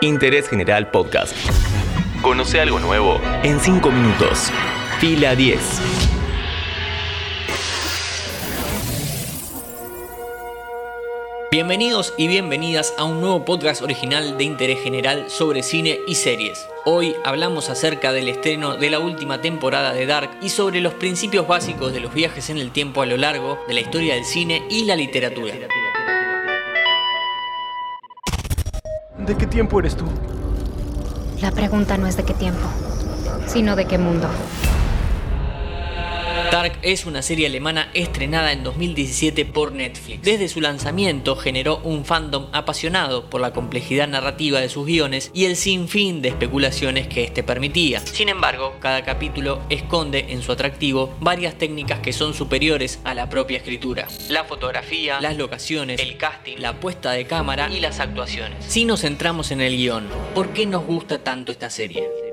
Interés General Podcast. Conoce algo nuevo en 5 minutos. Fila 10. Bienvenidos y bienvenidas a un nuevo podcast original de interés general sobre cine y series. Hoy hablamos acerca del estreno de la última temporada de Dark y sobre los principios básicos de los viajes en el tiempo a lo largo de la historia del cine y la literatura. ¿De qué tiempo eres tú? La pregunta no es de qué tiempo, sino de qué mundo. Dark es una serie alemana estrenada en 2017 por Netflix. Desde su lanzamiento generó un fandom apasionado por la complejidad narrativa de sus guiones y el sinfín de especulaciones que este permitía. Sin embargo, cada capítulo esconde en su atractivo varias técnicas que son superiores a la propia escritura. La fotografía, las locaciones, el casting, la puesta de cámara y las actuaciones. Si nos centramos en el guion, ¿por qué nos gusta tanto esta serie?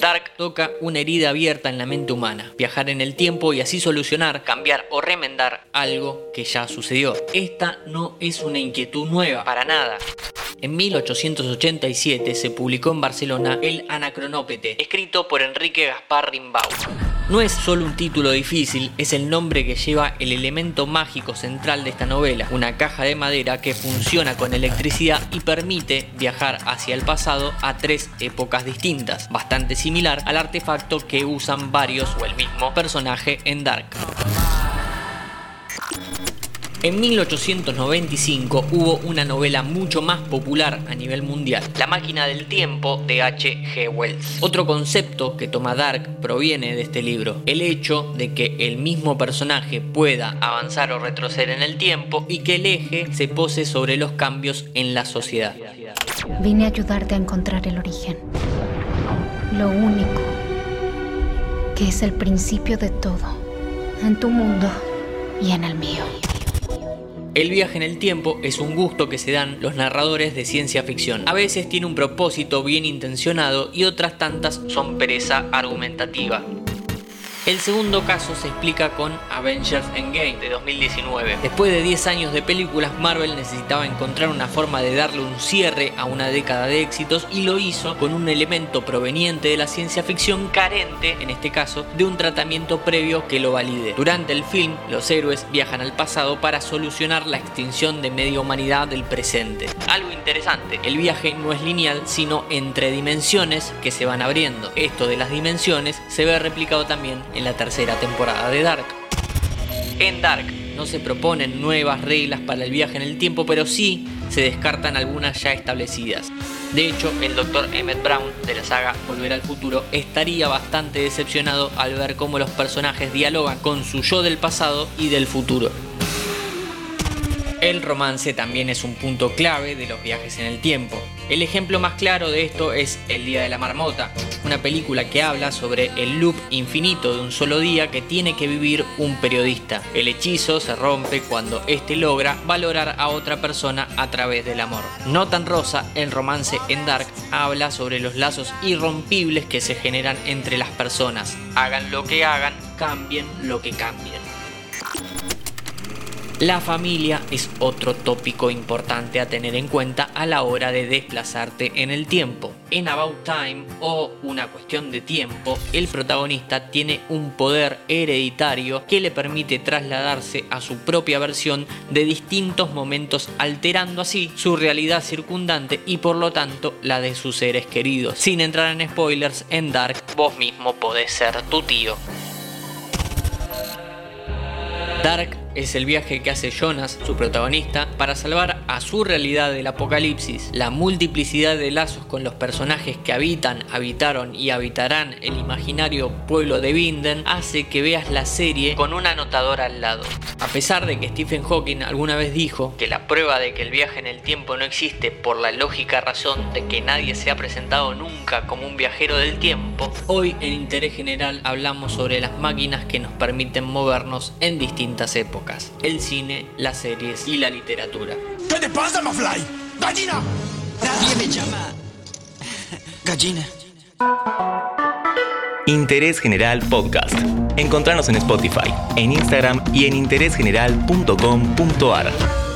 Dark toca una herida abierta en la mente humana, viajar en el tiempo y así solucionar, cambiar o remendar algo que ya sucedió. Esta no es una inquietud nueva, para nada. En 1887 se publicó en Barcelona El Anacronópete, escrito por Enrique Gaspar Rimbaud. No es solo un título difícil, es el nombre que lleva el elemento mágico central de esta novela, una caja de madera que funciona con electricidad y permite viajar hacia el pasado a tres épocas distintas, bastante similar al artefacto que usan varios o el mismo personaje en Dark. En 1895 hubo una novela mucho más popular a nivel mundial, La máquina del tiempo de H. G. Wells. Otro concepto que toma Dark proviene de este libro, el hecho de que el mismo personaje pueda avanzar o retroceder en el tiempo y que el eje se pose sobre los cambios en la sociedad. Vine a ayudarte a encontrar el origen. Lo único que es el principio de todo, en tu mundo y en el mío. El viaje en el tiempo es un gusto que se dan los narradores de ciencia ficción. A veces tiene un propósito bien intencionado y otras tantas son pereza argumentativa. El segundo caso se explica con Avengers Endgame de 2019. Después de 10 años de películas, Marvel necesitaba encontrar una forma de darle un cierre a una década de éxitos y lo hizo con un elemento proveniente de la ciencia ficción carente, en este caso, de un tratamiento previo que lo valide. Durante el film, los héroes viajan al pasado para solucionar la extinción de media humanidad del presente. Algo interesante, el viaje no es lineal, sino entre dimensiones que se van abriendo. Esto de las dimensiones se ve replicado también en la tercera temporada de Dark. En Dark no se proponen nuevas reglas para el viaje en el tiempo, pero sí se descartan algunas ya establecidas. De hecho, el Dr. Emmett Brown de la saga Volver al Futuro estaría bastante decepcionado al ver cómo los personajes dialogan con su yo del pasado y del futuro. El romance también es un punto clave de los viajes en el tiempo. El ejemplo más claro de esto es El Día de la Marmota, una película que habla sobre el loop infinito de un solo día que tiene que vivir un periodista. El hechizo se rompe cuando éste logra valorar a otra persona a través del amor. No tan rosa, el romance en Dark habla sobre los lazos irrompibles que se generan entre las personas. Hagan lo que hagan, cambien lo que cambien. La familia es otro tópico importante a tener en cuenta a la hora de desplazarte en el tiempo. En About Time o Una cuestión de tiempo, el protagonista tiene un poder hereditario que le permite trasladarse a su propia versión de distintos momentos, alterando así su realidad circundante y por lo tanto la de sus seres queridos. Sin entrar en spoilers, en Dark vos mismo podés ser tu tío. Dark es el viaje que hace Jonas, su protagonista, para salvar a su realidad del apocalipsis. La multiplicidad de lazos con los personajes que habitan, habitaron y habitarán el imaginario pueblo de Vinden hace que veas la serie con un anotador al lado. A pesar de que Stephen Hawking alguna vez dijo que la prueba de que el viaje en el tiempo no existe por la lógica razón de que nadie se ha presentado nunca como un viajero del tiempo, hoy en Interés General hablamos sobre las máquinas que nos permiten movernos en distintas épocas el cine, las series y la literatura. ¿Qué te pasa, Mafly? ¡Gallina! Nadie me llama. Gallina. Interés General Podcast. Encontrarnos en Spotify, en Instagram y en interésgeneral.com.ar.